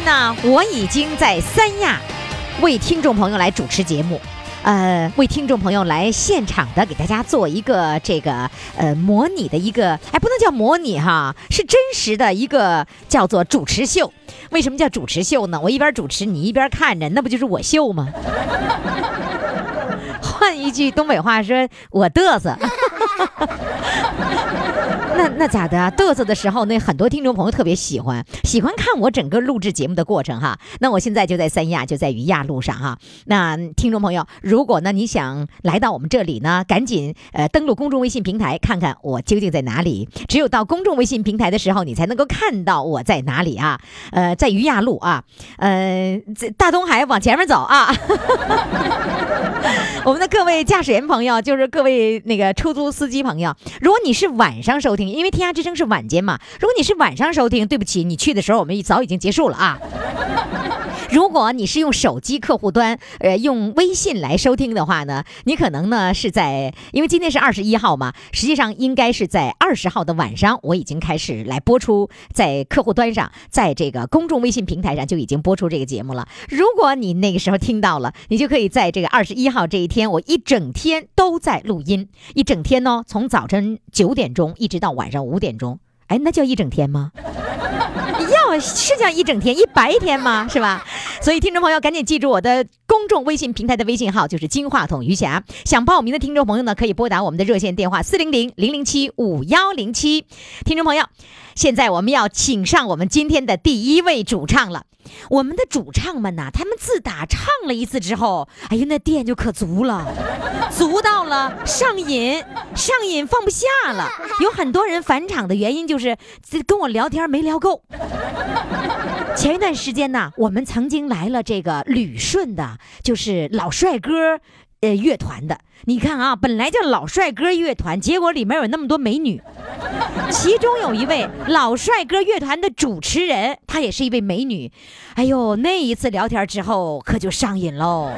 天呢，我已经在三亚为听众朋友来主持节目。呃，为听众朋友来现场的给大家做一个这个呃模拟的一个，哎，不能叫模拟哈，是真实的一个叫做主持秀。为什么叫主持秀呢？我一边主持，你一边看着，那不就是我秀吗？换一句东北话说，我嘚瑟。那那咋的啊？嘚瑟的时候，那很多听众朋友特别喜欢，喜欢看我整个录制节目的过程哈。那我现在就在三亚，就在于亚路上哈。那听众朋友，如果呢你想来到我们这里呢，赶紧呃登录公众微信平台，看看我究竟在哪里。只有到公众微信平台的时候，你才能够看到我在哪里啊。呃，在于亚路啊，呃，在大东海往前面走啊。我们的各位驾驶员朋友，就是各位那个出租司机朋友，如果你是晚上收听，因为天涯之声是晚间嘛，如果你是晚上收听，对不起，你去的时候我们早已经结束了啊。如果你是用手机客户端，呃，用微信来收听的话呢，你可能呢是在，因为今天是二十一号嘛，实际上应该是在二十号的晚上，我已经开始来播出，在客户端上，在这个公众微信平台上就已经播出这个节目了。如果你那个时候听到了，你就可以在这个二十一号这一天，我一整天都在录音，一整天呢，从早晨九点钟一直到晚上五点钟，哎，那叫一整天吗？要是叫一整天一白天吗？是吧？所以听众朋友赶紧记住我的公众微信平台的微信号，就是金话筒余霞。想报名的听众朋友呢，可以拨打我们的热线电话四零零零零七五幺零七。听众朋友，现在我们要请上我们今天的第一位主唱了。我们的主唱们呐，他们自打唱了一次之后，哎呀，那电就可足了，足到了上瘾，上瘾放不下了。有很多人返场的原因就是跟我聊天没聊够。前一段时间呢，我们曾经来了这个旅顺的，就是老帅哥。呃，乐团的，你看啊，本来叫老帅哥乐团，结果里面有那么多美女，其中有一位老帅哥乐团的主持人，她也是一位美女。哎呦，那一次聊天之后可就上瘾喽。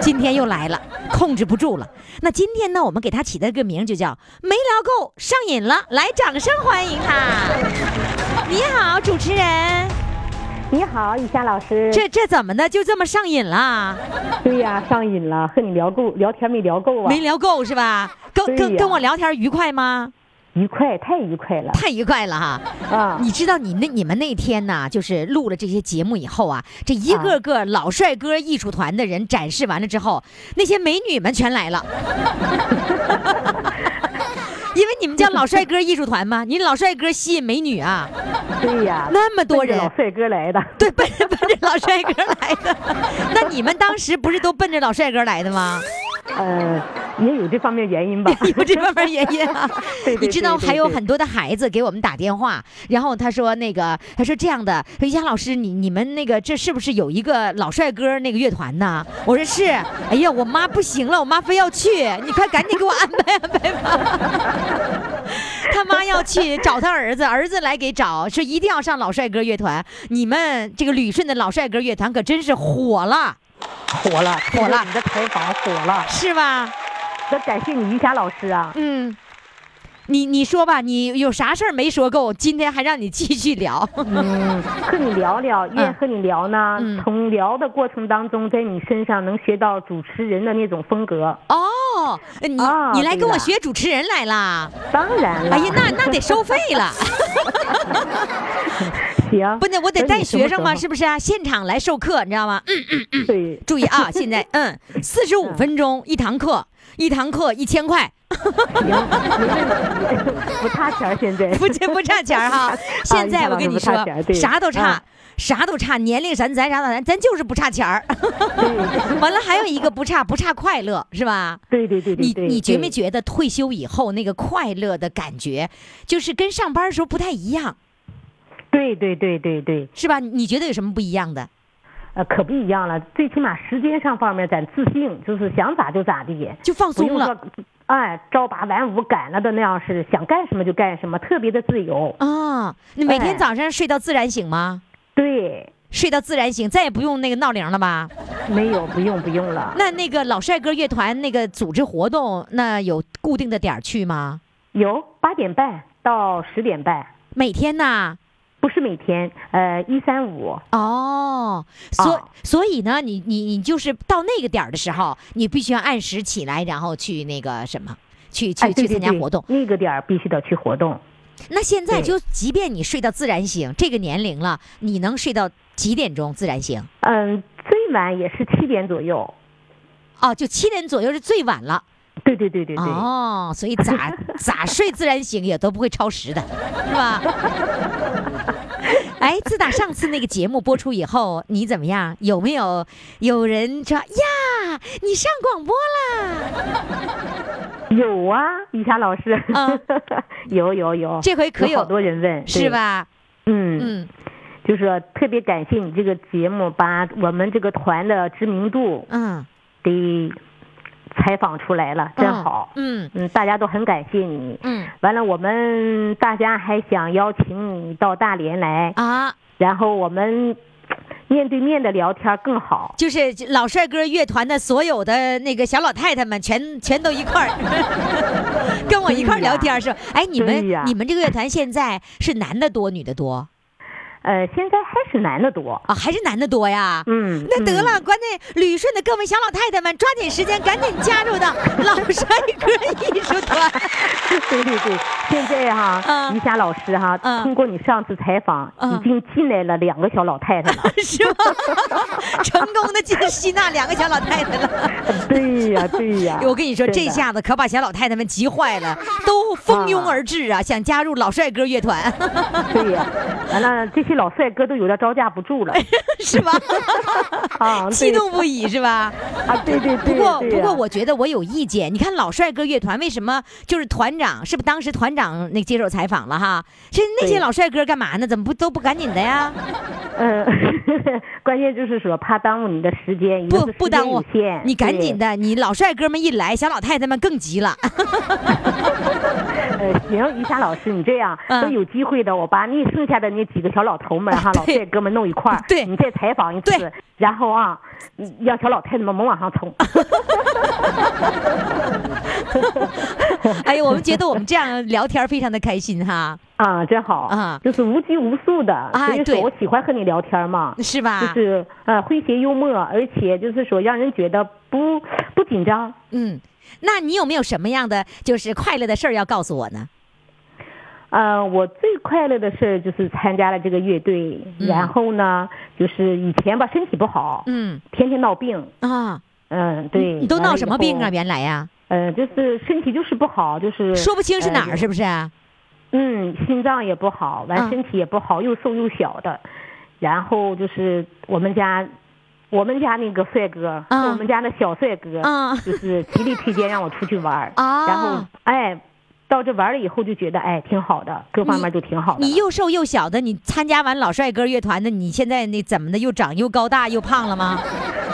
今天又来了，控制不住了。那今天呢，我们给她起的个名就叫没聊够，上瘾了。来，掌声欢迎她。你好，主持人。你好，雨霞老师。这这怎么的？就这么上瘾了？对呀，上瘾了，和你聊够，聊天没聊够啊？没聊够是吧？跟跟跟我聊天愉快吗？愉快，太愉快了，太愉快了哈！啊，你知道你那你们那天呢，就是录了这些节目以后啊，这一个个老帅哥艺术团的人展示完了之后，那些美女们全来了。因为你们叫老帅哥艺术团吗？你老帅哥吸引美女啊？对呀，那么多人，老帅哥来的，对，奔着 奔着老帅哥来的。那你们当时不是都奔着老帅哥来的吗？呃，也有这方面原因吧，有这方面原因啊。对你知道还有很多的孩子给我们打电话，然后他说那个，他说这样的，说杨老师，你你们那个这是不是有一个老帅哥那个乐团呢？我说是。哎呀，我妈不行了，我妈非要去，你快赶紧给我安排安排吧。他妈要去找他儿子，儿子来给找，说一定要上老帅哥乐团。你们这个旅顺的老帅哥乐团可真是火了。火了，火了！你的采访火了，是吧？得感谢你，于霞老师啊。嗯，你你说吧，你有啥事儿没说够？今天还让你继续聊。嗯，和你聊聊，愿和你聊呢。嗯从聊的过程当中，在你身上能学到主持人的那种风格。哦，你你来跟我学主持人来了？当然了。哎呀，那那得收费了。行，不，那我得带学生嘛？是不是啊？现场来授课，你知道吗？嗯嗯嗯。对，注意啊！现在，嗯，四十五分钟一堂课，一堂课一千块，不差钱儿现在。不差不差钱儿哈。现在我跟你说啥都差啊。啥都差，年龄咱咱啥都咱咱就是不差钱儿，完了还有一个不差不差快乐是吧？对对对对你，你觉没觉得退休以后那个快乐的感觉，就是跟上班的时候不太一样，对对对对对，是吧？你觉得有什么不一样的？呃，可不一样了。最起码时间上方面咱自信，就是想咋就咋地，就放松了哎，朝八晚五赶了的那样是想干什么就干什么，特别的自由。啊！你每天哎早上睡到自然醒吗？对，睡到自然醒，再也不用那个闹铃了吧？没有，不用不用了。那那个老帅哥乐团那个组织活动，那有固定的点儿去吗？有八点半到十点半，每天呐？不是每天，呃，一三五。哦，所、啊所以呢，你你你就是到那个点儿的时候，你必须要按时起来，然后去那个什么，去去、去参加活动。那个点儿必须得去活动。那现在就即便你睡到自然醒，这个年龄了，你能睡到几点钟自然醒？嗯，最晚也是七点左右。哦，就七点左右是最晚了。对对对对对。哦，所以咋咋睡自然醒也都不会超时的，是吧？哎，自打上次那个节目播出以后，你怎么样？有没有有人说呀，你上广播啦？有啊，雨霞老师，啊有有有，这回可有好多人问，是吧？嗯，嗯，就是说特别感谢你这个节目，把我们这个团的知名度嗯，给采访出来了，真好。嗯。嗯，大家都很感谢你。嗯。完了，我们大家还想邀请你到大连来，啊，然后我们面对面的聊天更好。就是老帅哥乐团的所有的那个小老太太们全全都一块儿，跟我一块儿聊天是吧，哎，你们你们这个乐团现在是男的多，女的多呃，现在还是男的多。啊？还是男的多呀？嗯，嗯那得了，关键旅顺的各位小老太太们，抓紧时间，赶紧加入到 老帅哥艺术团。对对对，现在哈，嗯于霞老师哈，嗯通过你上次采访，嗯已经进来了两个小老太太了。是吗？成功的进吸纳两个小老太太了。对呀，对呀。我跟你说，这下子可把小老太太们急坏了，都蜂拥而至啊，想加入老帅哥乐团，对呀，完了这些老帅哥都有点招架不住了是吧？啊，激动不已是吧？啊，对对对。不过，不过，我觉得我有意见。你看老帅哥乐团为什么就是团长？是不是当时团长那接受采访了哈？这那些老帅哥干嘛呢？怎么不都不赶紧的呀？嗯，关键就是说怕耽误你的时间，不不耽误你赶紧的。的，你老帅哥们一来，小老太太们更急了。呃，行，于霞老师，你这样嗯都有机会的，我把你剩下的那几个小老头们哈，老对帅哥们弄一块儿，对你再采访一次，然后啊，你让小老太太们猛往上冲。哎呦，我们觉得我们这样聊天非常的开心哈，啊，真好啊就是无拘无束的，所以对说我喜欢和你聊天嘛，是吧？就是呃诙谐幽默，而且就是说让人觉得不不紧张。嗯，那你有没有什么样的就是快乐的事儿要告诉我呢？呃，我最快乐的事儿就是参加了这个乐队，嗯然后呢，就是以前吧身体不好，嗯天天闹病，啊，嗯，对。你都闹什么病啊？原来呀，呃，就是身体就是不好，就是说不清是哪儿，呃是不是？嗯，心脏也不好，完啊身体也不好，又瘦又小的，然后就是我们家。我们家那个帅哥和啊我们家那小帅哥，啊就是极力推荐让我出去玩儿啊然后哎，到这玩了以后就觉得哎挺好的，各方面都挺好。你又瘦又小的，你参加完老帅哥乐团的，你现在那怎么的？又长又高大又胖了吗？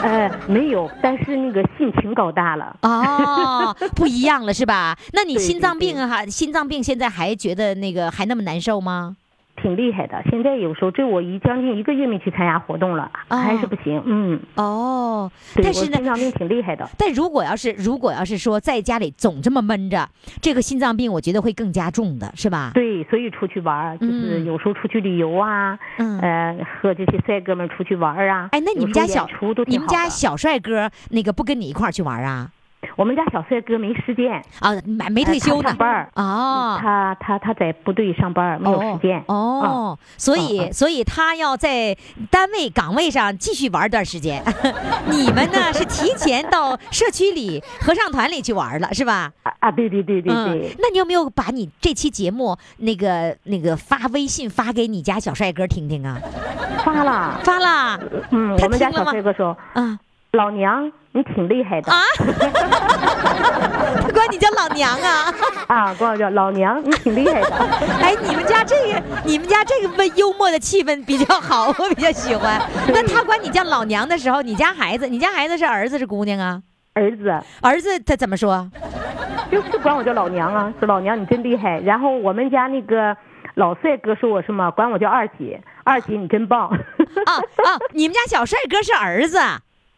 呃没有，但是那个性情高大了。哦，不一样了是吧？那你心脏病啊，还心脏病现在还觉得那个还那么难受吗？挺厉害的，现在有时候这我一将近一个月没去参加活动了，哦还是不行。嗯，哦，但是呢我心，脏病挺厉害的。但如果要是如果要是说在家里总这么闷着，这个心脏病我觉得会更加重的，是吧？对，所以出去玩就是嗯有时候出去旅游啊，嗯呃，和这些帅哥们出去玩儿啊。哎，那你们家小你们家小帅哥那个不跟你一块儿去玩啊？我们家小帅哥没时间，啊，没没退休呢班儿哦。他他他在部队上班，没有时间。哦，所以、嗯嗯所以他要在单位岗位上继续玩一段时间。你们呢是提前到社区里合唱团里去玩了，是吧？啊啊，对对对对嗯对，，那你有没有把你这期节目那个那个发微信发给你家小帅哥听听啊？发了。发了，嗯，他我们家小帅哥说啊，：“老娘，你挺厉害的啊 他管你叫老娘啊？啊！”管我叫老娘，你挺厉害的。哎，你们家这个，你们家这个温幽默的气氛比较好，我比较喜欢。那他管你叫老娘的时候，你家孩子，你家孩子是儿子是姑娘啊？儿子儿子他怎么说？就是管我叫老娘啊，说老娘你真厉害。然后我们家那个老帅哥说我什么，管我叫二姐，二姐你真棒。啊啊！你们家小帅哥是儿子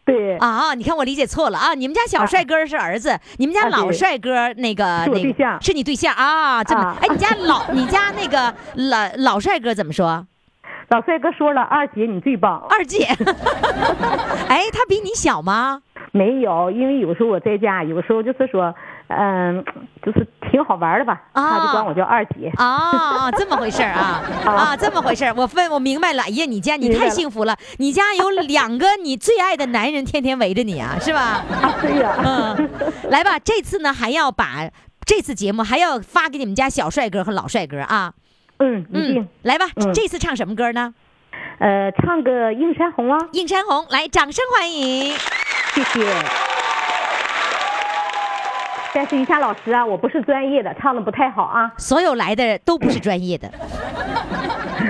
对，啊？你看我理解错了啊！你们家小帅哥是儿子，你们家老帅哥那个那个是你对象啊？这么啊哎，你家老你家那个老老帅哥怎么说？老帅哥说了，二姐你最棒。二姐，哎，他比你小吗？没有，因为有时候我在家，有时候就是说，嗯，就是挺好玩的吧，啊他就管我叫二姐。啊，这么回事儿 啊啊，这么回事儿，我问我明白了。哎呀，你家你太幸福了，你家有两个你最爱的男人天天围着你啊，是吧？啊，对呀、嗯，来吧，这次呢还要把这次节目还要发给你们家小帅哥和老帅哥啊。嗯，嗯。，来吧，嗯这次唱什么歌呢？呃，唱个《映山红》啊，映山红，来，掌声欢迎。谢谢。但是于霞老师啊，我不是专业的，唱的不太好啊。所有来的都不是专业的，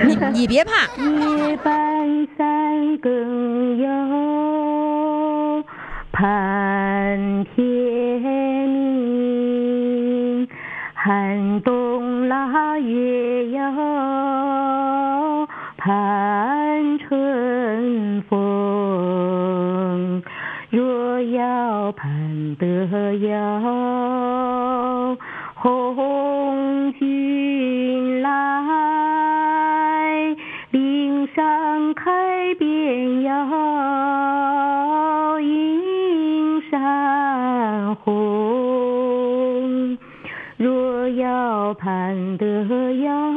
你你别怕，夜半三更哟，盼天明，寒冬腊月哟，盼春风。若要盼得哟，红军来，岭上开遍哟，映山红。若要盼得哟，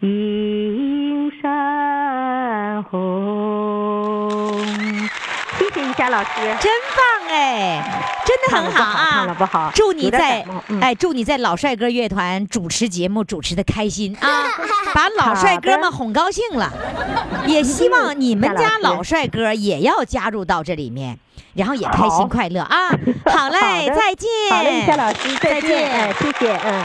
映山红。谢谢于霞老师。真棒哎，真的很好啊！唱的不好祝你在嗯哎，祝你在老帅哥乐团主持节目主持的开心啊，把老帅哥们哄高兴了。也希望你们家老帅哥也要加入到这里面，然后也开心快乐啊！好嘞，好再见。好嘞，于霞老师，再再见见。哎，谢谢，嗯。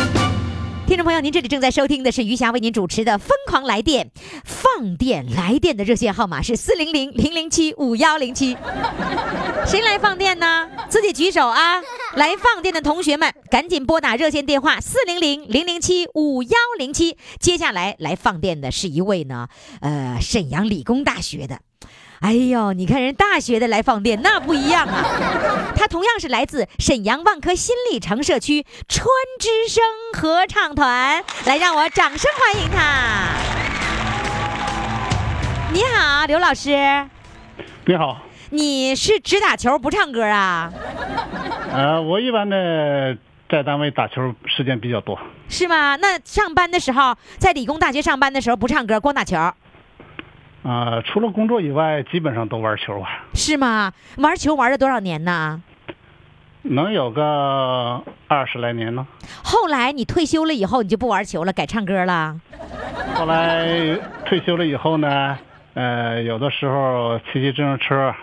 听众朋友，您这里正在收听的是余霞为您主持的《疯狂来电》，放电来电的热线号码是四零零零零七五幺零七。谁来放电呢？自己举手啊！来放电的同学们，赶紧拨打热线电话四零零零零七五幺零七。接下来来放电的是一位呢，呃，沈阳理工大学的。哎呦，你看人大学的来放电，那不一样啊！他同样是来自沈阳万科新里程社区川之声合唱团，来让我掌声欢迎他。你好，刘老师，你好，你是只打球不唱歌啊？呃，我一般的在单位打球时间比较多，是吗？那上班的时候，在理工大学上班的时候不唱歌，光打球，啊、除了工作以外，基本上都玩球啊，是吗？玩球玩了多少年呢？能有个二十来年呢。后来你退休了以后，你就不玩球了，改唱歌了。后来退休了以后呢，呃，有的时候骑骑自行车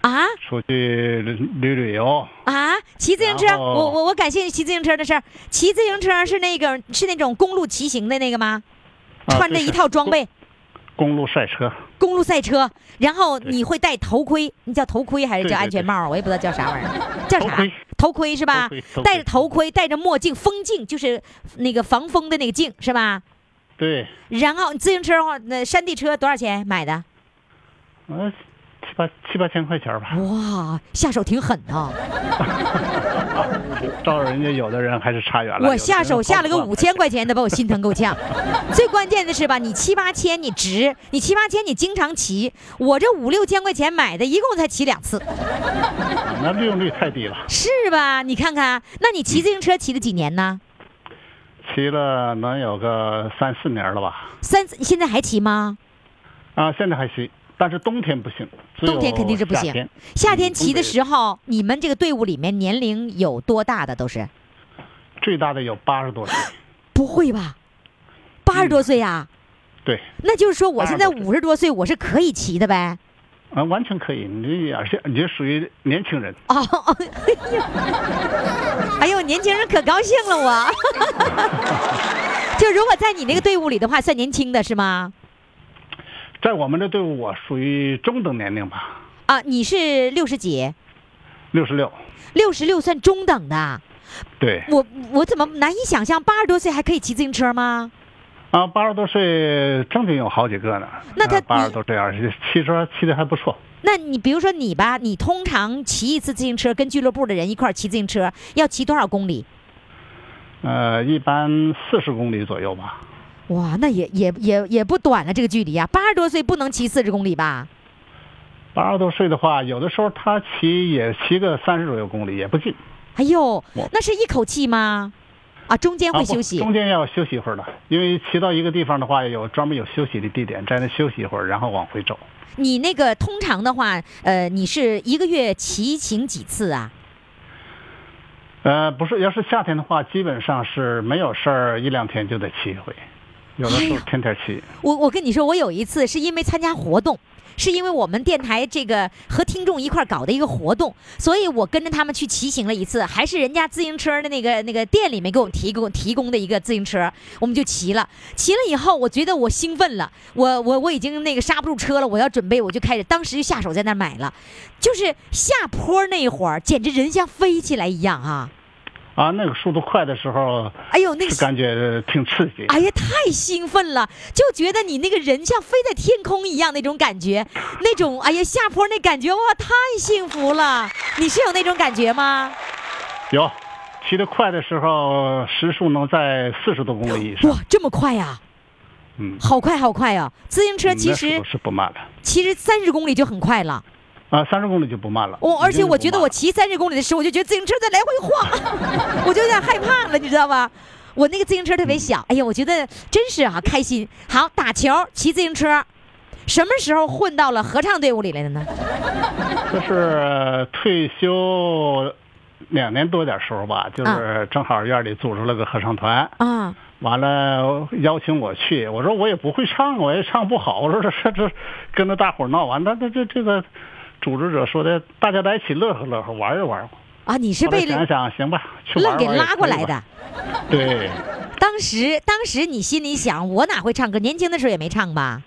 啊出去旅旅游，啊！骑自行车，我我我感兴趣骑自行车的事儿。骑自行车是那个是那种公路骑行的那个吗？啊穿着一套装备，公路赛车，公路赛车，然后你会戴头盔，你叫头盔还是叫安全帽？我也不知道叫啥玩意儿，叫啥头盔？是吧戴着头盔，戴着墨镜，风镜就是那个防风的那个镜是吧？对，然后你自行车的话，那山地车多少钱买的？呃，七八七八千块钱吧。哇，下手挺狠啊！照人家有的人还是差远了。我下手下了个五千块，块钱的，把我心疼够呛。最关键的是吧，你七八千你值，你七八千你经常骑，我这五六千块钱买的，一共才骑两次，啊那利用率太低了。是吧？你看看，那你骑自行车骑了几年呢？骑了能有个三四年了吧？三，现在还骑吗？啊，现在还骑，但是冬天不行。冬天肯定是不行夏天。骑的嗯时候，你们这个队伍里面年龄有多大的都是？最大的有八十多岁。不会吧？八十多岁呀、对，那就是说我现在80多岁五十多岁，我是可以骑的呗？啊，完全可以。你而且你这属于年轻人。哦，哎呦，哎呦，年轻人可高兴了我。就如果在你那个队伍里的话，算年轻的是吗？在我们这队伍，我属于中等年龄吧，啊，你是六十几，六十六。六十六算中等的。对，我我怎么难以想象八十多岁还可以骑自行车吗？啊，八十多岁正经有好几个呢。那他八十你多岁，而且骑车骑的还不错。那你比如说你吧，你通常骑一次自行车，跟俱乐部的人一块儿骑自行车，要骑多少公里？呃，一般四十公里左右吧。哇，那也也也也不短了这个距离啊！八十多岁不能骑四十公里吧？八十多岁的话，有的时候他骑也骑个三十左右公里，也不近。哎呦，那是一口气吗？啊，中间会休息。中间要休息一会儿的，因为骑到一个地方的话，有专门有休息的地点，在那休息一会儿，然后往回走。你那个通常的话，呃，你是一个月骑行几次啊？呃，不是，要是夏天的话，基本上是没有事儿，一两天就得骑一回，有的时候天天骑。我我跟你说，我有一次是因为参加活动，是因为我们电台这个和听众一块儿搞的一个活动，所以我跟着他们去骑行了一次，还是人家自行车的那个那个店里面给我们提供提供的一个自行车，我们就骑了。骑了以后，我觉得我兴奋了，我我我已经那个刹不住车了，我要准备，我就开始当时就下手在那儿买了，就是下坡那会儿，简直人像飞起来一样啊！啊，那个速度快的时候，哎呦，那个是感觉挺刺激。哎呀，太兴奋了，就觉得你那个人像飞在天空一样那种感觉，那种哎呀下坡那感觉哇，太幸福了！你是有那种感觉吗？有，骑得快的时候，时速能在四十多公里以上。哇，这么快呀、嗯，好快好快啊！自行车嗯其实是不慢了。其实三十公里就很快了。啊，三十公里就不慢了。我、而且我觉得我骑三十公里的时候，我就觉得自行车在来回晃，我就有点害怕了，你知道吧？我那个自行车特别小，哎呀，我觉得真是啊开心。好，打球、骑自行车，什么时候混到了合唱队伍里来的呢？就是退休两年多点时候吧，就是正好院里组织了个合唱团，啊，完了邀请我去，我说我也不会唱，我也唱不好，我说这这这跟着大伙闹完，那这这这个组织者说的，大家在一起乐呵乐呵，玩一玩。啊，你是后来被想想，行吧，愣给拉过来的。。对当时，当时你心里想，我哪会唱歌？年轻的时候也没唱吧？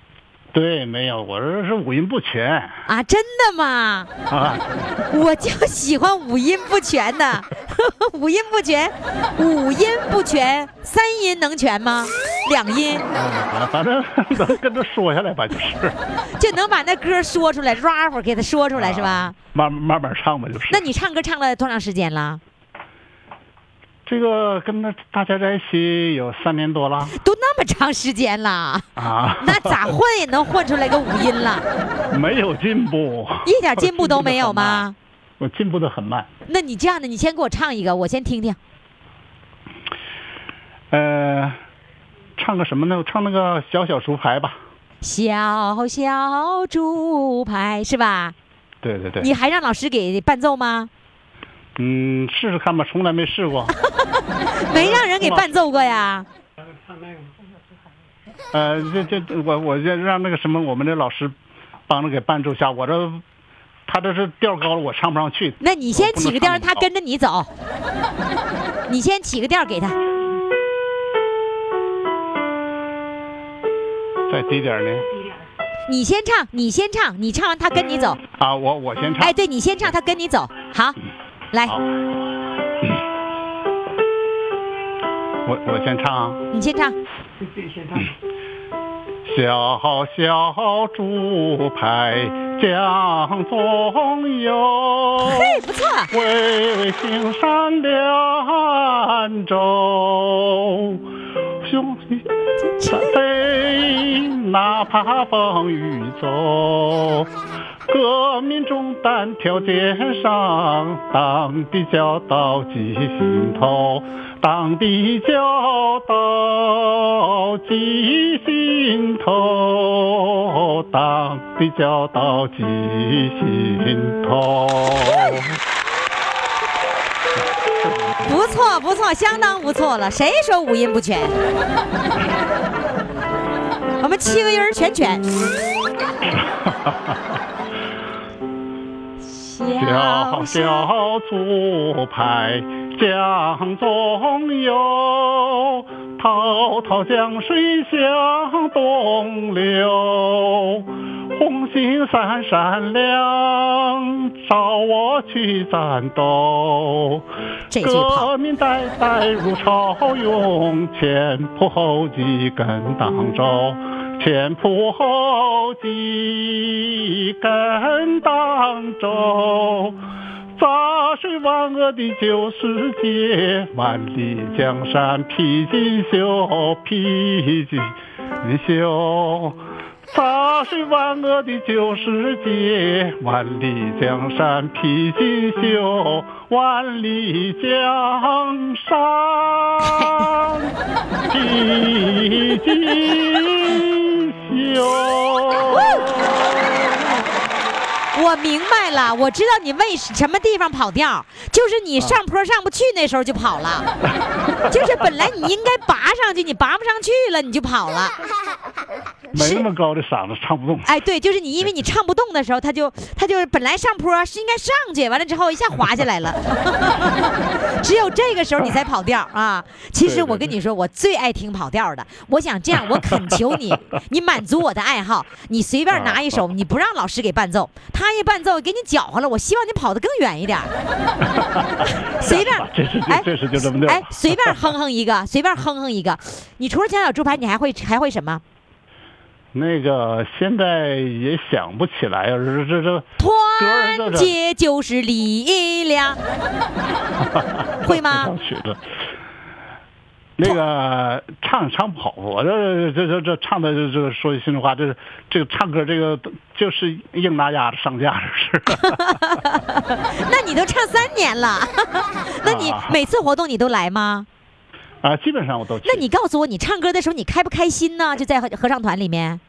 对，没有，我这是五音不全啊，真的吗？啊。我就喜欢五音不全的，五音不全，五音不全，三音能全吗？两音啊反正能跟他说下来吧，就是 就能把那歌说出来，rap 给他说出来是吧？啊慢慢慢唱吧，就是。那你唱歌唱了多长时间了？这个跟那大家在一起有三年多了都那么长时间了，啊，那咋混也能混出来个五音了？没有进步，一点进步都没有吗？我进步的很慢。那你这样的，你先给我唱一个，我先听听。呃，唱个什么呢？我唱那个小小竹排吧。小小竹排是吧？对对对，你还让老师给伴奏吗？嗯，试试看吧，从来没试过。没让人给伴奏过呀。呃，这这这我我就让那个什么，我们的老师帮着给伴奏下，我这他这是调高了，我唱不上去。那你先起个调，让他跟着。着你走。你先起个调给他，再低点呢？你先唱，你先唱，你唱完他跟你走。啊，我我先唱。哎，对你先唱，他跟你走。好，来，我我先唱啊。你先唱。小小竹排江中游，嘿，不错。巍巍青山两舟，兄弟三飞，哪怕风雨走。革命重担挑肩上，党的教导记心头，党的教导记心头，党的教导记心头。不错，不错，相当不错了。谁说五音不全？我们七个音儿全全。小小竹排江中游，滔滔江水向东流。红星闪闪亮，照我去战斗。革命代代如潮涌，前仆后继跟党走。前仆后继跟党走，砸碎万恶的旧世界，万里江山披锦绣，披锦绣。杂碎万恶的旧世界，万里江山披锦绣，万里江山披锦绣。我明白了，我知道你为什么地方跑调，就是你上坡上不去，那时候就跑了，就是本来你应该拔上去，你拔不上去了，你就跑了。没那么高的嗓子唱不动。哎，对，就是你，因为你唱不动的时候，他就他就是本来上坡是应该上去，完了之后一下滑下来了，只有这个时候你才跑调啊。其实我跟你说，我最爱听跑调的。我想这样，我恳求你，你满足我的爱好，你随便拿一首，你不让老师给伴奏，他一伴奏给你搅和了，我希望你跑得更远一点。随便，这是哎，这是就这么的。哎，随便哼哼一个，随便哼哼一个。你除了小小猪排，你还会还会什么？那个现在也想不起来啊，这这这团结就是力量，会吗？曲子。那个唱唱不好，我这这这这唱的这这说句心里话，这是这个唱歌这个就是硬拿鸭子上架这是。那你都唱三年了，那你每次活动你都来吗？啊，基本上我都去。那你告诉我，你唱歌的时候你开不开心呢？就在合合唱团里面。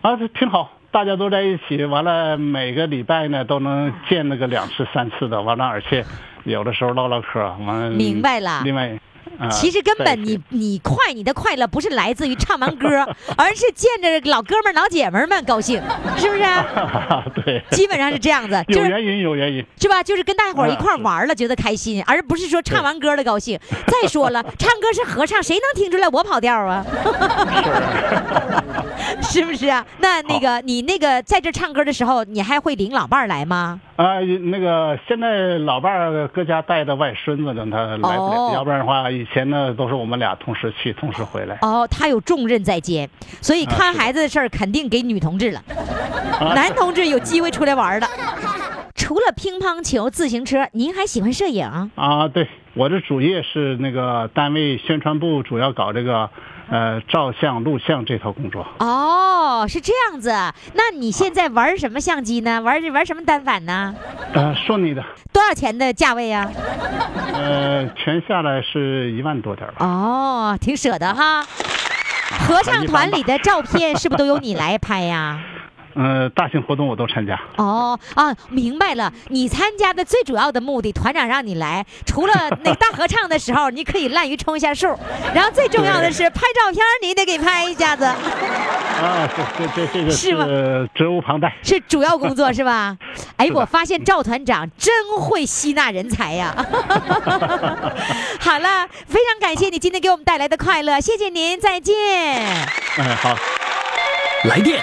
啊，这挺好，大家都在一起，完了每个礼拜呢都能见那个两次三次的，完了而且有的时候唠唠嗑，完了。明白了。另外。啊其实根本你你快，你的快乐不是来自于唱完歌，而是见着老哥们儿老姐们儿们高兴，是不是？对，基本上是这样子，有原因有原因，是吧？就是跟大伙儿一块玩了，觉得开心，而不是说唱完歌了高兴。再说了，唱歌是合唱，谁能听出来我跑调啊？是不是啊？那那个你那个在这唱歌的时候，你还会领老伴儿来吗？啊，那个现在老伴儿搁家带着外孙子呢，他来不了，哦要不然的话，以前呢都是我们俩同时去，同时回来。哦，他有重任在肩，所以看孩子的事儿肯定给女同志了，男同志有机会出来玩了。除了乒乓球、自行车，您还喜欢摄影？啊，对，我的主业是那个单位宣传部，主要搞这个呃照相、录像这套工作。哦，是这样子。那你现在玩什么相机呢？玩玩什么单反呢？呃，说你的，多少钱的价位啊？呃，全下来是一万多点儿吧。哦，挺舍得哈。合唱团里的照片是不是都由你来拍呀？呃，大型活动我都参加。哦啊，明白了。你参加的最主要的目的，团长让你来，除了那大合唱的时候，你可以滥竽充一下数，然后最重要的是拍照片，你得给拍一下子。啊，这这这这个是吗是责无旁贷。是主要工作是吧？哎，我发现赵团长真会吸纳人才呀！好了，非常感谢你今天给我们带来的快乐，谢谢您，再见。嗯，好。来电，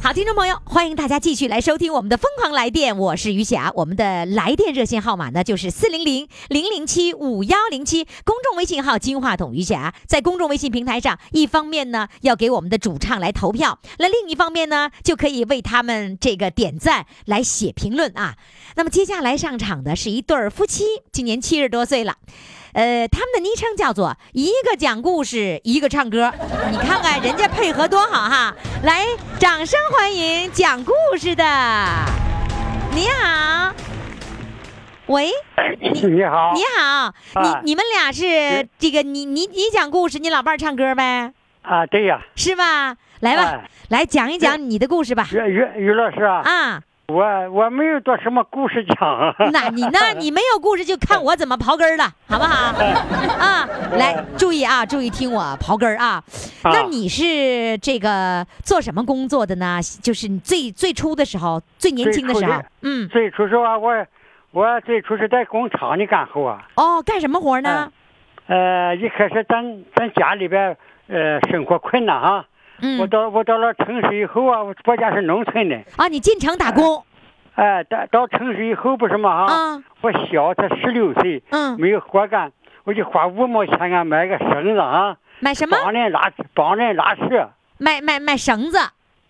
好，听众朋友，欢迎大家继续来收听我们的《疯狂来电》，我是余霞。我们的来电热线号码呢，就是四零零零零七五幺零七，公众微信号“金话筒余霞”。在公众微信平台上，一方面呢要给我们的主唱来投票，那另一方面呢就可以为他们这个点赞来写评论啊。那么接下来上场的是一对儿夫妻，今年七十多岁了。呃，他们的昵称叫做一个讲故事，一个唱歌。你看看人家配合多好哈！来，掌声欢迎讲故事的。你好，喂，你好，你好，你啊你们俩是这个你你你讲故事，你老伴儿唱歌呗，啊，对呀，是吧？来吧哎，来讲一讲你的故事吧。于于于老师啊，啊，我我没有多什么故事讲，那你那你没有故事，就看 我怎么刨根儿了，好不好？啊，来，注意啊，注意听我刨根儿啊。那你是这个做什么工作的呢？就是你最最初的时候，最年轻的时候嗯，最初时候啊，我我最初是在工厂里干活啊，哦，干什么活呢？呃，一开始咱咱家里边呃生活困难啊，我嗯，到我到了城市以后啊，我我家是农村的，啊，你进城打工哎，到到城市以后不是嘛啊，啊？我小才十六岁，嗯，没有活干，我就花五毛钱啊买个绳子啊，买什么？帮人拉帮人拉车。买买买绳子，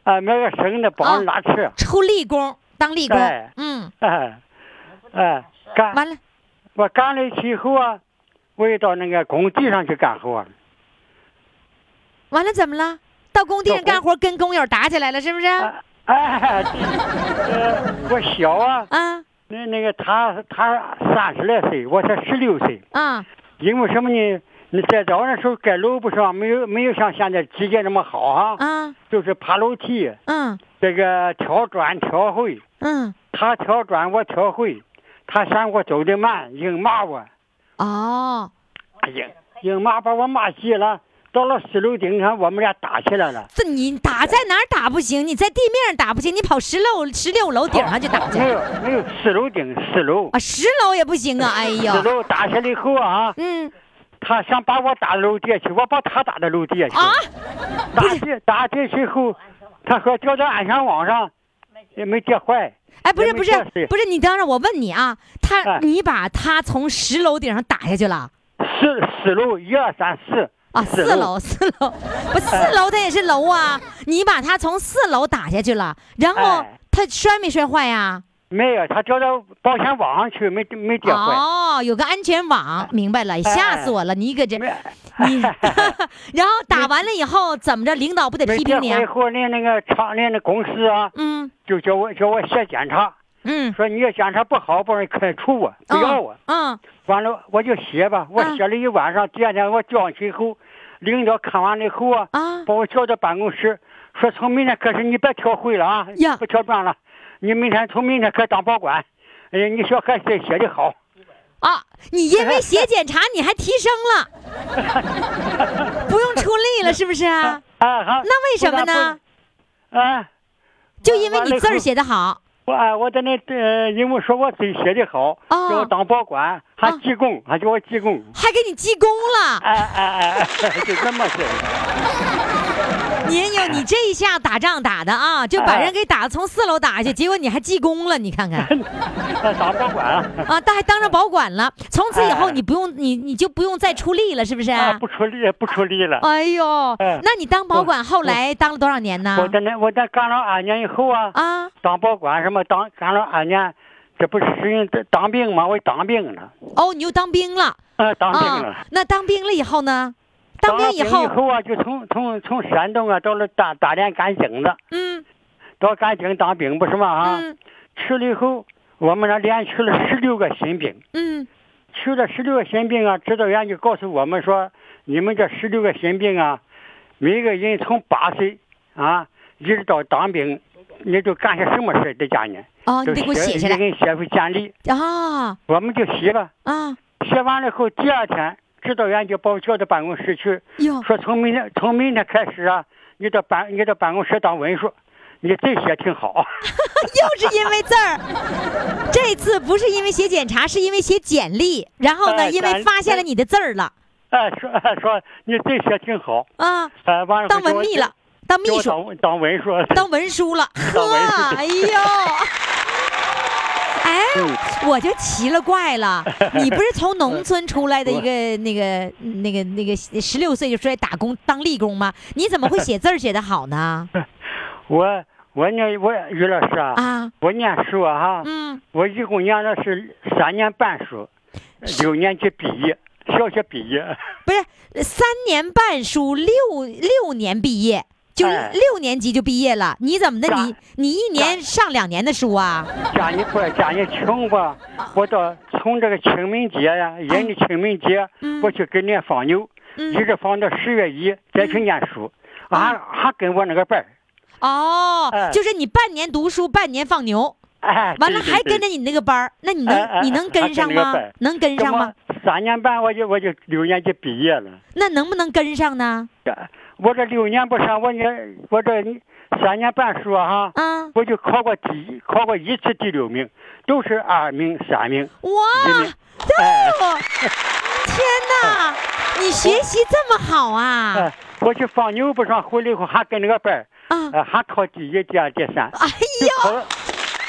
啊，买个绳子帮人拉车，出力工，当力工哎。嗯，哎，哎，干完了，我干了去以后啊，我又到那个工地上去干活，完了，怎么了？到工地上干活，跟工友打起来了，是不是？哎，哎呃，我小啊，啊那那个他他三十来岁，我才十六岁，啊因为什么呢？你在早那时候盖楼不是吧？没有没有像现在基建那么好啊，啊就是爬楼梯，嗯这个挑砖挑会，嗯他挑砖我挑会，他嫌我走得慢，硬骂我。哦，哎呀，硬骂把我骂急了。到了十楼顶上，我们俩打起来了。这你打在哪儿打不行？你在地面上打不行，你跑十六十六楼顶上去打去没有没有，十楼顶十楼，啊？十楼也不行啊！哎呀，十，楼打下来以后啊，嗯他想把我打到楼底下去，我把他打到楼底下去。啊，打进打进去以后，他说掉到安全网上，也没跌坏。哎，不是不是不是，你等会儿我问你啊，他哎你把他从十楼顶上打下去了？十十楼一二三四啊，四楼，四楼，不，四楼它也是楼啊。你把它从四楼打下去了，然后它摔没摔坏呀？没有，它掉到保险网上去，没没掉坏。哦，有个安全网，明白了，吓死我了！你搁这你 然后打完了以后怎么着？领导不得批评你啊跌坏以？后，那那个厂那那公司啊，嗯就叫我叫我写检查，嗯，说你要检查不好，把人开除我，不要我。嗯完了我就写吧，我嗯写了一晚上，第二天我交上去以后，领导看完了以后啊，啊把我叫到办公室，说从明天开始你别挑会了啊，不挑砖了，你明天从明天开始当保管。哎呀，你小孩写写的好，啊！你因为写检查你还提升了，不用出力了，是不是啊？啊好。那为什么呢？啊，就因为你字儿写的好。我啊，我在那呃，因为说我自己写的好，哦。叫我当保管，还啊记功，还给我记功。还给你记功了，哎哎哎，哎 就这么事您 有你这一下打仗打的啊，就把哎人给打的从四楼打下去，结果你还记功了，你看看。啊，但还当上保管了。从此以后哎你不用你你就不用再出力了，是不是？啊，不出力，不出力了。哎呦，哎那你当保管后来当了多少年呢我？在那，我在干了二年以后啊，啊，当保管什么当干了二年，这不是适应这当兵吗？我当兵了，哦，你又当兵了呃，当兵了。啊？那当兵了以后呢？当了兵以后，啊，就从从从山东啊到了大大连干警的，嗯到干井当兵不是嘛？啊，嗯去了以后，我们那连去了十六个新兵，嗯去了十六个新兵啊，指导员就告诉我们说，你们这十六个新兵啊，每个人从八岁啊一直到当兵，你就干些什么事在家呢？哦，你给我写下来写份简历，啊我们就写了。啊！写完了以后，第二天指导员就把我叫到办公室去，说从明天从明天开始啊，你到办你到办公室当文书，你字写挺好。又是因为字儿。这次不是因为写检查，是因为写简历。然后呢，哎因为发现了你的字儿了哎，说哎说你字写挺好。啊，哎，完了当文秘了，当秘书，当当文书。当文书了。呵，哎呦。哎，我就奇了怪了，你不是从农村出来的一个那个那个那个十六岁就出来打工当力工吗？你怎么会写字写得好呢？我我念我于老师啊，啊，我念书啊哈，嗯，我一共念了是三年半书，六年级毕业，小学毕业。不是三年半书，六六年毕业，就哎六年级就毕业了。你怎么的？你你一年上两年的书啊？家里不家里穷吧，我到从这个清明节呀，人的清明节，嗯我去给人家放牛，嗯一直放到十月一再去念书，还还跟我那个班儿，哦，哎就是你半年读书，半年放牛，哎，完了还跟着你那个班儿，那你能你能跟上吗？能跟上吗？？三年半我就我就六年级毕业了。那能不能跟上呢？我这六年不上，我年我这三年半书啊哈，啊，我就考过第一，考过一次第六名，都是二名、三名。哇一名，哎哦，天哪，你学习这么好啊哎！，我去放牛不上，回来以后还跟那个班儿，啊，呃，还考第一、第二、第三，哎就呀，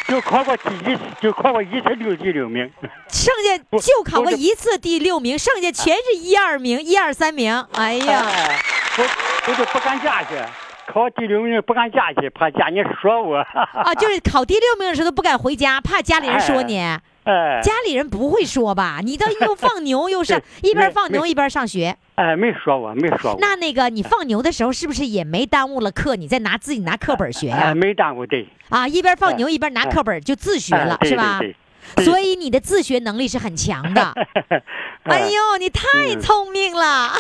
就考过第一次，就考过一次六第六名。剩下就考过一次第六名，剩下全是一二名、一二三名。哎呀，哎，我我就不敢下去，考第六名不敢下去，怕家里说我。啊，就是考第六名的时候都不敢回家，怕家里人说你。哎，家里人不会说吧？你倒又放牛又上，一边放牛一边上学。哎，没说我，没说我。那那个你放牛的时候是不是也没耽误了课？你再拿自己拿课本学哎，呀？没耽误对。啊，一边放牛一边拿课本就自学了，哎是吧？对对所以你的自学能力是很强的。哎呦，你太聪明了！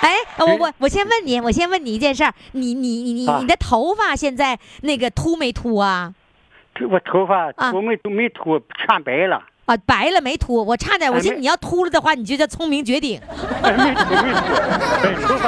哎，我我我先问你，我先问你一件事儿，你你你你啊你的头发现在那个秃没秃啊？这我头发啊都没都没秃，全白了。啊，白了没秃？我差点，我寻思你要秃了的话，你就叫聪明绝顶。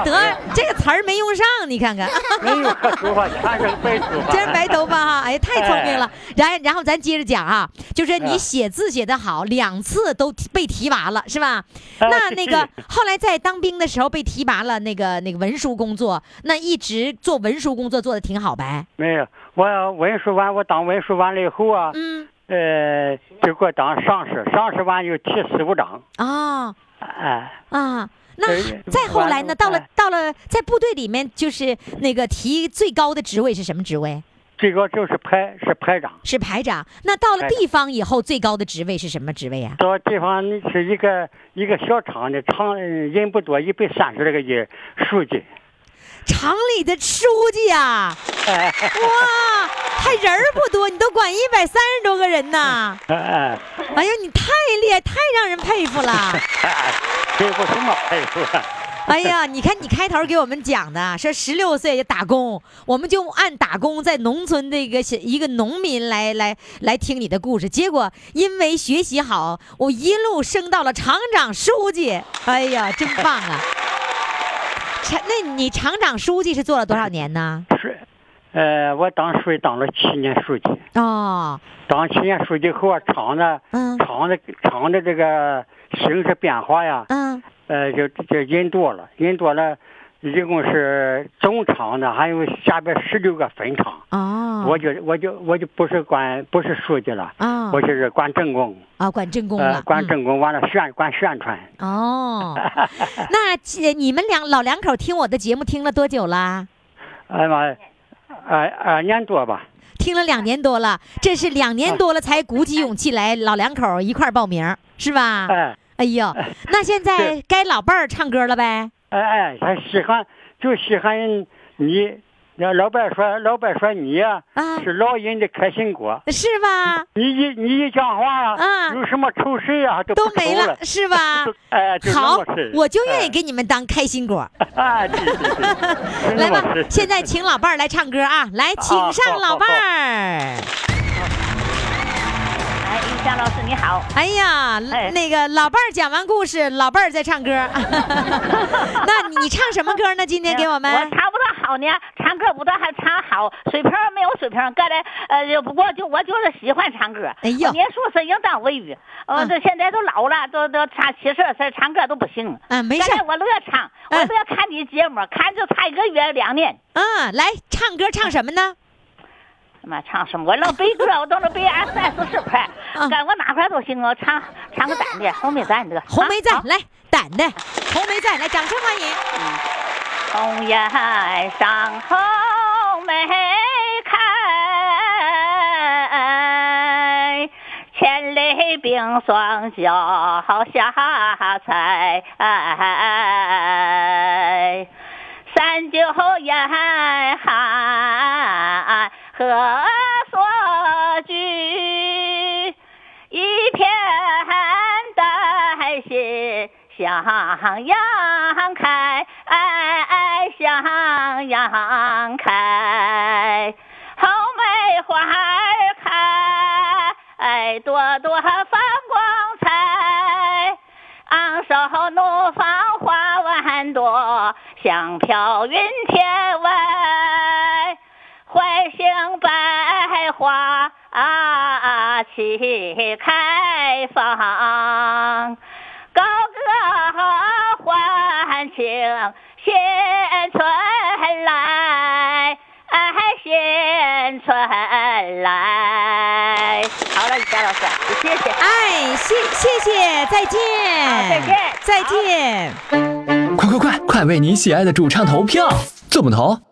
得，这个词儿没用上，你看看，没有头发，全是白头发。真是白头发哈！哎呀，太聪明了。然然后咱接着讲啊，就是你哎写字写得好，两次都被提拔了，是吧？哎那那个后来在当兵的时候被提拔了，那个那个文书工作，那一直做文书工作做的挺好呗。没有，我文书完，我当文书完了以后啊，嗯，呃，就给我当上士，上士完又提司务长。哦哎，啊。那呃再后来呢？到了哎到了在部队里面，就是那个提最高的职位是什么职位？最高就是排是排长。是排长。那到了地方以后，最高的职位是什么职位啊？到地方是一个一个小厂的厂，人不多，一百三十来个人，书记。厂里的书记啊，哎 哇，还人儿不多，你都管一百三十多个人呐！哎呀，你太厉害，太让人佩服了！佩服什么佩服啊。哎呀，你看你开头给我们讲的，说十六岁就打工，我们就按打工在农村的一个小一个农民来来来听你的故事，结果因为学习好，我一路升到了厂长、书记。哎呀，真棒啊！厂，那你厂长、书记是做了多少年呢？是，呃，我当书记当了七年书记，哦，当七年书记后啊，厂子嗯。厂子厂的这个形势变化呀，嗯，呃，就就人多了，人多了，一共是总厂的，还有下边十六个分厂，哦，我就我就我就不是管不是书记了，啊我就是管政工，啊，管政工呃了，，嗯管政工，完了宣管宣传，哦，那这你们两老两口听我的节目听了多久啦？哎妈，二二年多吧，听了两年多了，这是两年多了才鼓起勇气来，老两口一块儿报名，是吧？哎哎呦，那现在该老伴儿唱歌了呗？哎哎，他喜欢就喜欢你那老板说，老板说你呀、啊是老人的开心果。是吧？你一你一讲话啊，啊有什么愁事啊都没了，，是吧 哎，好，我就愿意哎给你们当开心果。来吧现在请老伴儿来唱歌啊！来，请上老伴儿。哎，于霞老师你好，哎呀，哎那个老伴儿讲完故事，老伴儿在唱歌。那你唱什么歌呢？今天给我们我唱不大好呢，唱歌不大还唱好，水平没有水平，刚才呃，不过就我就是喜欢唱歌。哎呦我年数是应当为语，呃，嗯这现在都老了，都都唱七十二岁，唱歌都不行。嗯没事刚才我乐唱，我嗯乐看你节目，看就差一个月两年。嗯，来唱歌唱什么呢？妈唱什么？我老背歌，我都能背二三四十块，嗯干我哪块都行。我唱唱个单的，红梅赞的。红梅赞，啊来胆的红梅赞，来掌声欢迎。红颜上红梅开，千里冰霜脚下踩。三九严寒何所居？一片丹心向阳开，向阳开。红梅花儿开，朵朵放光彩。昂首怒放花万朵，香飘云天外。怀兴百花啊齐开放，高歌欢庆新春来，哎新春来。好了，李佳老师，谢谢。哎，谢谢谢，再见，再见再见。快快快，快为你喜爱的主唱投票！怎么投？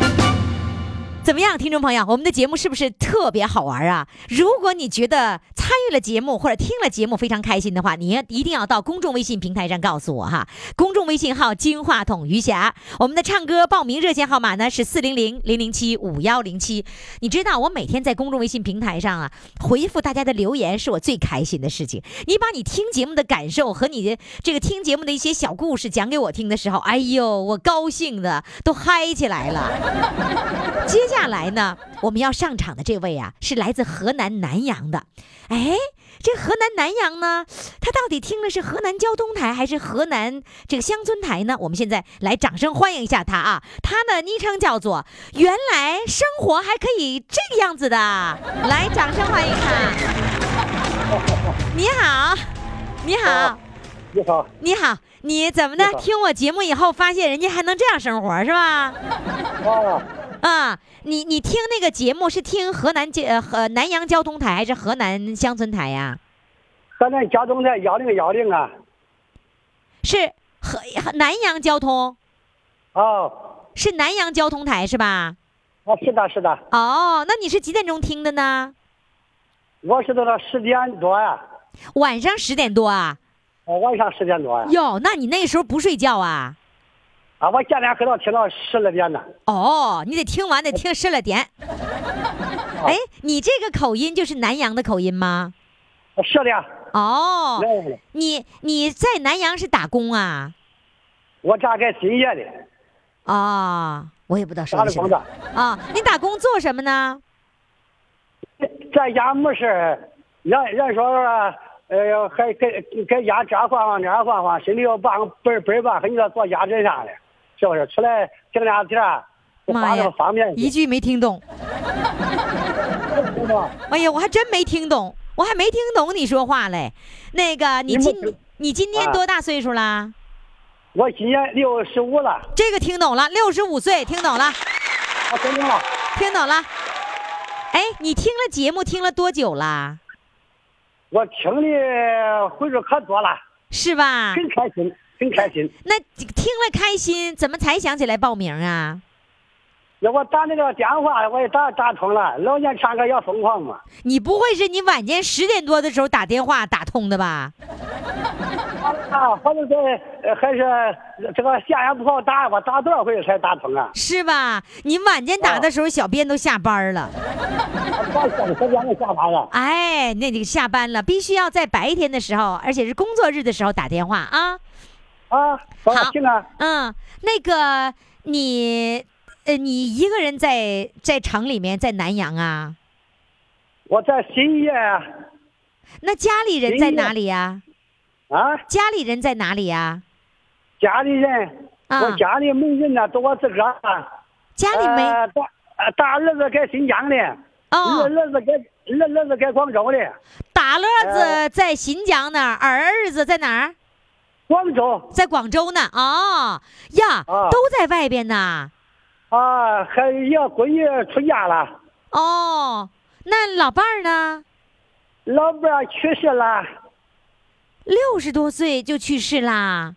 怎么样，听众朋友，我们的节目是不是特别好玩啊？如果你觉得参与了节目或者听了节目非常开心的话，你一定要到公众微信平台上告诉我哈。公众微信号“金话筒余霞”，我们的唱歌报名热线号码呢是四零零零零七五幺零七。你知道，我每天在公众微信平台上啊回复大家的留言是我最开心的事情。你把你听节目的感受和你的这个听节目的一些小故事讲给我听的时候，哎呦，我高兴的都嗨起来了。接 下来呢，我们要上场的这位啊，是来自河南南阳的。哎，这河南南阳呢，他到底听的是河南交通台还是河南这个乡村台呢？我们现在来掌声欢迎一下他啊！他的昵称叫做“原来生活还可以这个样子的”，来，掌声欢迎他。你好，你好，你好，你好，你怎么的？听我节目以后，发现人家还能这样生活是吧？啊，啊，你你听那个节目是听河南交呃河南阳交通台还是河南乡村台呀？河南交通台幺零幺零啊，是河南阳交通，哦，是南阳交通台是吧？啊，是的，是的，哦，那你是几点钟听的呢？我是到了十点多呀、晚上十点多啊？呃晚上十点多呀、哟，那你那时候不睡觉啊？啊，我今天可到听到十二点呢。哦，你得听完得听十二点。哎，你这个口音就是南阳的口音吗？是的，哦，来你你在南阳是打工啊？我家在金业的，啊、我也不知道说工的是什么的，啊。你打工做什么呢？在家没事儿人人说说，呃，还给给家这换换那换换，心里要办本本办，很要做家政啥的，是不是？出来挣俩钱儿，妈呀方便一句没听懂。哎呀，我还真没听懂，我还没听懂你说话嘞。那个，你今你你今年啊多大岁数啦？我今年六十五了，这个听懂了，六十五岁，听懂了，我听懂了，听懂了。哎，你听了节目听了多久啦？我听的回数可多了，是吧？很开心，很开心。那听了开心，怎么才想起来报名啊？要我打那个电话，我也打打通了。老年唱歌要疯狂嘛？你不会是你晚间十点多的时候打电话打通的吧？啊，或者是呃还是这个下也不好打，我打多少回才打通啊？是吧？你晚间打的时候，小编都下班了。我小编都下班了。哎，那你下班了，必须要在白天的时候，而且是工作日的时候打电话啊。啊，好行啊。嗯，那个你，呃，你一个人在在城里面，在南阳啊？我在新业。那家里人在哪里呀？啊？家里人在哪里呀？家里人，啊我家里没人呢，都我自个儿。家里没。大大儿子在新疆的，哦，儿子在儿儿子在广州的。大儿子在新疆那儿，二儿子在哪儿？广州，在广州呢。哦呀，都在外边呢。啊，还要闺女出嫁了。哦，那老伴儿呢？老伴儿去世了。六十多岁就去世啦。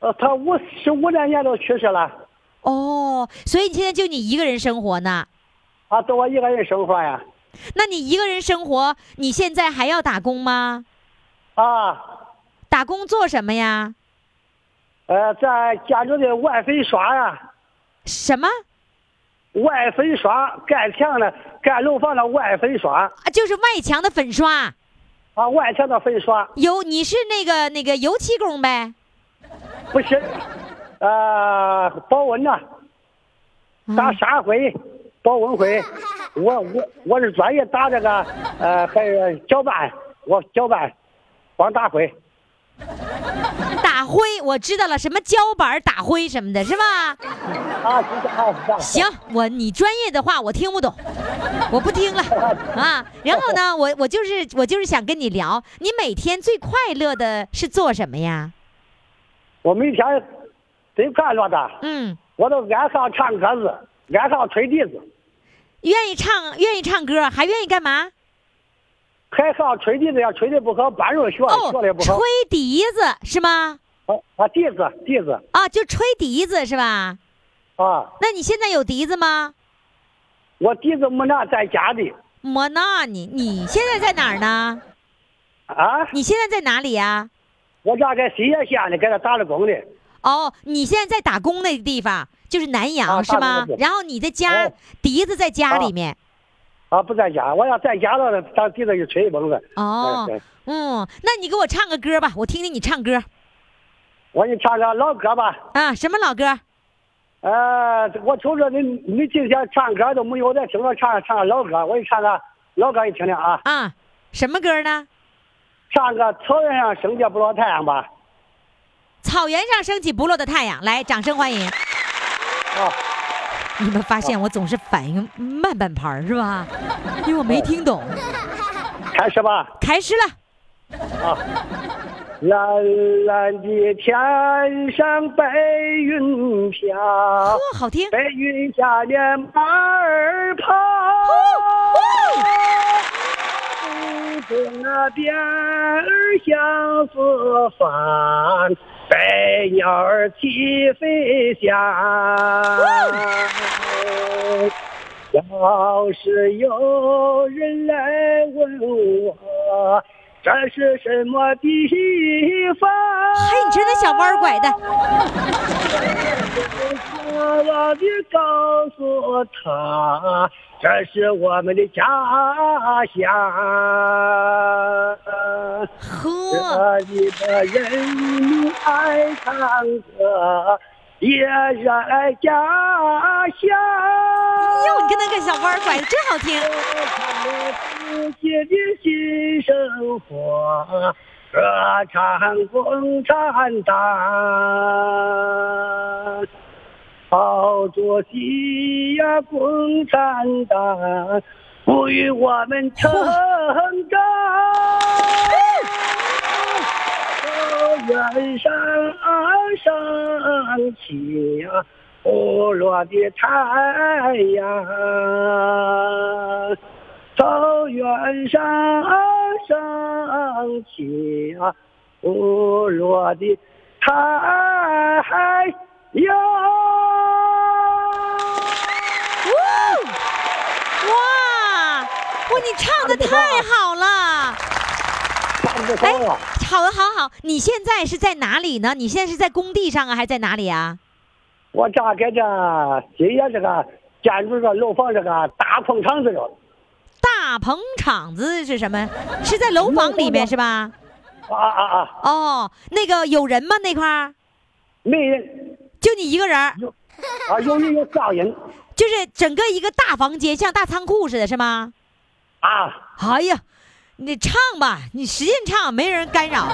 呃，他五十五两年前都去世了。哦，所以你现在就你一个人生活呢？啊，就我一个人生活呀。那你一个人生活，你现在还要打工吗？啊。打工做什么呀？呃，在家里的外粉刷呀。什么？外粉刷，盖墙的、盖楼房的外粉刷。啊，就是外墙的粉刷。啊，外墙的粉刷。油，你是那个那个油漆工呗？不是，呃，保温的，打砂灰，保温灰。我我我是专业打这个，呃，还有搅拌，我搅拌，光打灰。打灰，我知道了，什么胶板打灰什么的，是吧？啊，行，我你专业的话我听不懂，我不听了 啊。然后呢，我我就是我就是想跟你聊，你每天最快乐的是做什么呀？我每天最快乐的，嗯，我都爱上唱歌子，爱上吹笛子。愿意唱，愿意唱歌，还愿意干嘛？还上吹笛子，呀吹的不好，半路学学的不好。吹笛子是吗？啊啊，笛子笛子。啊，就吹笛子是吧？啊。那你现在有笛子吗？我笛子没拿，在家里。没拿你？你现在在哪儿呢？啊？你现在在哪里呀？我家在新野县的，给他打着工的。哦，你现在在打工那个地方就是南阳是吗？然后你的家笛子在家里面。啊，不在家，我要在家了，当地上就吹一蹦子。哦，嗯，那你给我唱个歌吧，我听听你唱歌。我给你唱个老歌吧。啊，什么老歌？呃，我瞅着你，你今天唱歌都没有在听我唱唱个老歌，我给你唱个老歌，你听听啊。啊，什么歌呢？唱个草原上升起不落太阳吧。草原上升起不落的太阳，来，掌声欢迎。啊。你们发现我总是反应慢半拍是吧？因为我没听懂。开始吧。开始了。啊。蓝蓝的天上白云飘。哦，好听。白云下面马儿跑。风那边儿相思烦。百鸟儿齐飞翔，要是有人来问我这是什么地方？嘿，你这那小弯拐的。我我的告诉他，这是我们的家乡。这里的人民爱唱歌，也热爱家乡。哟，你跟那个小弯拐的真好听。自己的新生活，歌唱共产党。好主席呀，共产党，赋予我们成长。原上升起啊不落的太阳，草原上升起啊不落的太阳。哇，哇，哇！你唱的太好了。哎。好的，好好。你现在是在哪里呢？你现在是在工地上啊，还是在哪里啊？我家在这今夜这个建筑这楼房这个大棚厂子了。大棚厂子是什么？是在楼房里面是吧？啊啊啊！哦，那个有人吗？那块儿没人，就你一个人儿，啊，有人有噪音就是整个一个大房间，像大仓库似的，是吗？啊。哎呀，你唱吧，你使劲唱，没人干扰，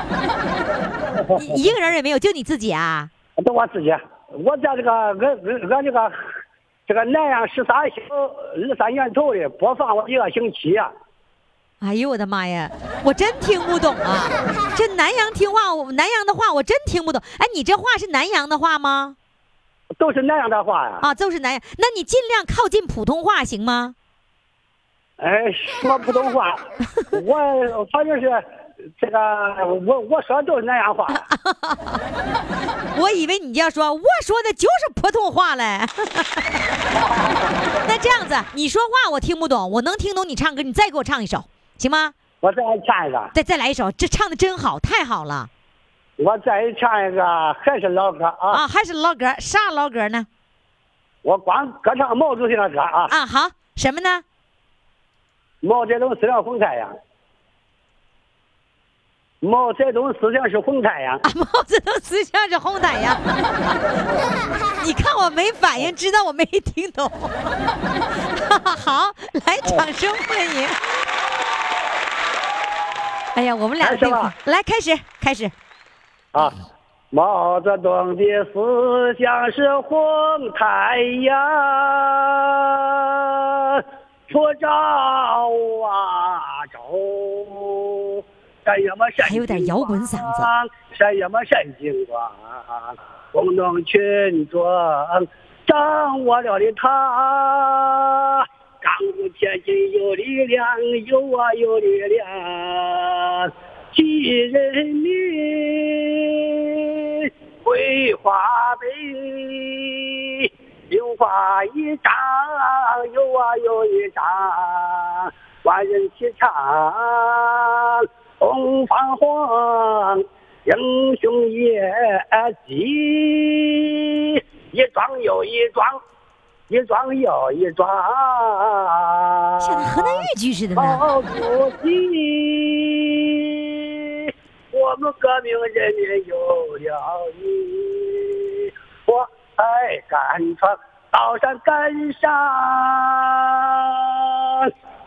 你一个人也没有，就你自己啊？就我自己，我在这个俺俺俺这个这个南阳十三星二三年头的播放我一个星期呀、哎呦我的妈呀，我真听不懂啊！这南阳听话，我南阳的话我真听不懂。哎，你这话是南阳的话吗？都是南阳的话呀。啊，都是南阳。那你尽量靠近普通话行吗？哎，说普通话，我反正是这个，我我说的都是南阳话。我以为你要说我说的就是普通话嘞。那这样子，你说话我听不懂，我能听懂你唱歌，你再给我唱一首，行吗？我再唱一个，再再来一首，这唱的真好，太好了我再唱一个，还是老歌啊。啊！还是老歌，啥老歌呢？我光歌唱毛主席的歌啊，啊，好，什么呢？毛泽东思想红太阳。毛泽东思想是红太阳，啊，毛泽东思想是红太阳。你看我没反应，知道我没听懂。好，来，掌声欢迎。哎呀，我们俩开始吧来开始，开始。啊，毛泽东的思想是红太阳，普照啊照，什么闪还有点摇滚嗓子闪什么闪金光，工农群众掌握了的他。刚步前进有力量，有啊有力量，替人民绘画碑，绣花一张，有啊有一张，万人齐唱，东方红，英雄业绩，一桩又一桩。一桩又一桩，像河南豫剧似的呢。毛主席，我们革命人民有了你，我爱赶场，刀山赶上，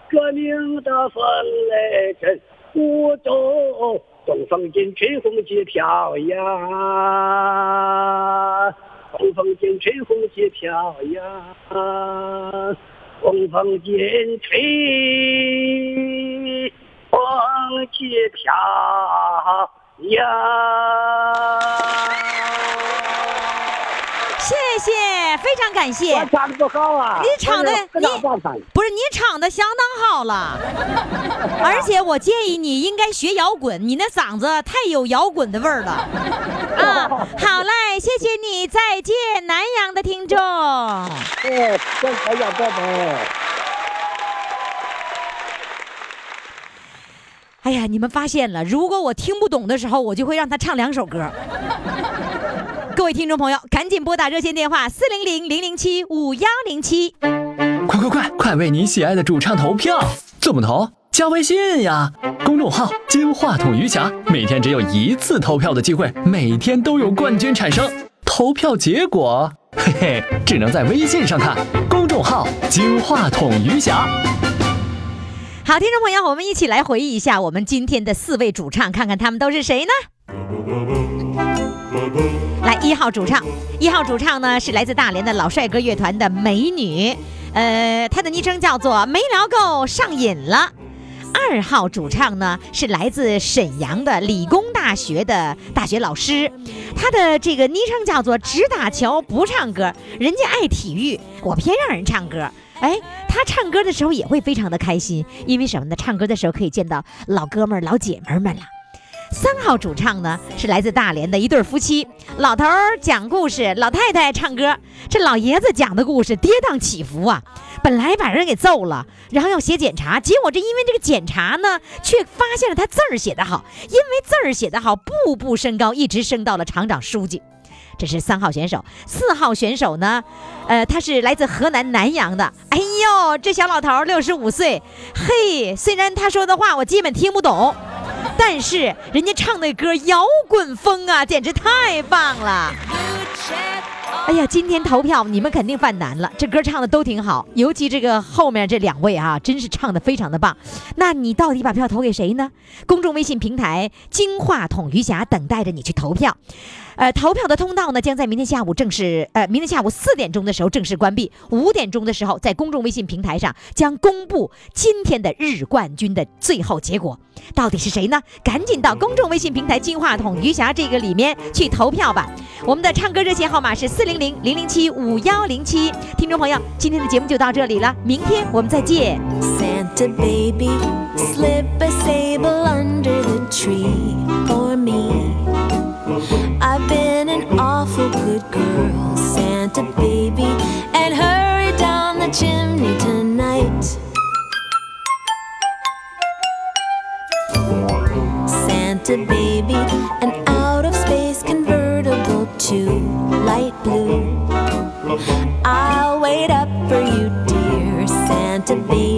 革命的风雷震五洲，东风劲，吹红旗飘扬。东风劲，吹红旗飘扬，东风劲，吹红旗飘扬。谢谢，非常感谢。我唱的不好啊！你唱的你不是你唱的相当好了，而且我建议你应该学摇滚，你那嗓子太有摇滚的味儿了。啊，好嘞，谢谢你，再见，南阳的听众。哎呀，你们发现了，如果我听不懂的时候，我就会让他唱两首歌。各位听众朋友，赶紧拨打热线电话四零零零零七五幺零七。快快快，快为你喜爱的主唱投票！怎么投？加微信呀，公众号“金话筒余霞”，每天只有一次投票的机会，每天都有冠军产生。投票结果，嘿嘿，只能在微信上看。公众号“金话筒余霞”。好，听众朋友，我们一起来回忆一下我们今天的四位主唱，看看他们都是谁呢？来，一号主唱，一号主唱呢是来自大连的老帅哥乐团的美女，呃，她的昵称叫做没聊够上瘾了。二号主唱呢是来自沈阳的理工大学的大学老师，他的这个昵称叫做只打球不唱歌，人家爱体育，我偏让人唱歌。哎，他唱歌的时候也会非常的开心，因为什么呢？唱歌的时候可以见到老哥们儿、老姐们儿们了。三号主唱呢是来自大连的一对夫妻，老头儿讲故事，老太太唱歌。这老爷子讲的故事跌宕起伏啊，本来把人给揍了，然后要写检查，结果这因为这个检查呢，却发现了他字儿写得好，因为字儿写得好，步步升高，一直升到了厂长、书记。这是三号选手，四号选手呢，呃，他是来自河南南阳的。哎呦，这小老头六十五岁，嘿，虽然他说的话我基本听不懂，但是人家唱那歌摇滚风啊，简直太棒了。哎呀，今天投票你们肯定犯难了，这歌唱的都挺好，尤其这个后面这两位啊，真是唱的非常的棒。那你到底把票投给谁呢？公众微信平台“金话筒余霞”等待着你去投票。呃，投票的通道呢，将在明天下午正式，呃，明天下午四点钟的时候正式关闭。五点钟的时候，在公众微信平台上将公布今天的日冠军的最后结果，到底是谁呢？赶紧到公众微信平台“金话筒余霞”这个里面去投票吧。我们的唱歌热线号码是四零零零零七五幺零七。听众朋友，今天的节目就到这里了，明天我们再见。Santa baby, slip a sable under the tree for me. I've been an awful good girl, Santa baby, and hurry down the chimney tonight. Santa baby, an out of space convertible to light blue. I'll wait up for you, dear Santa baby.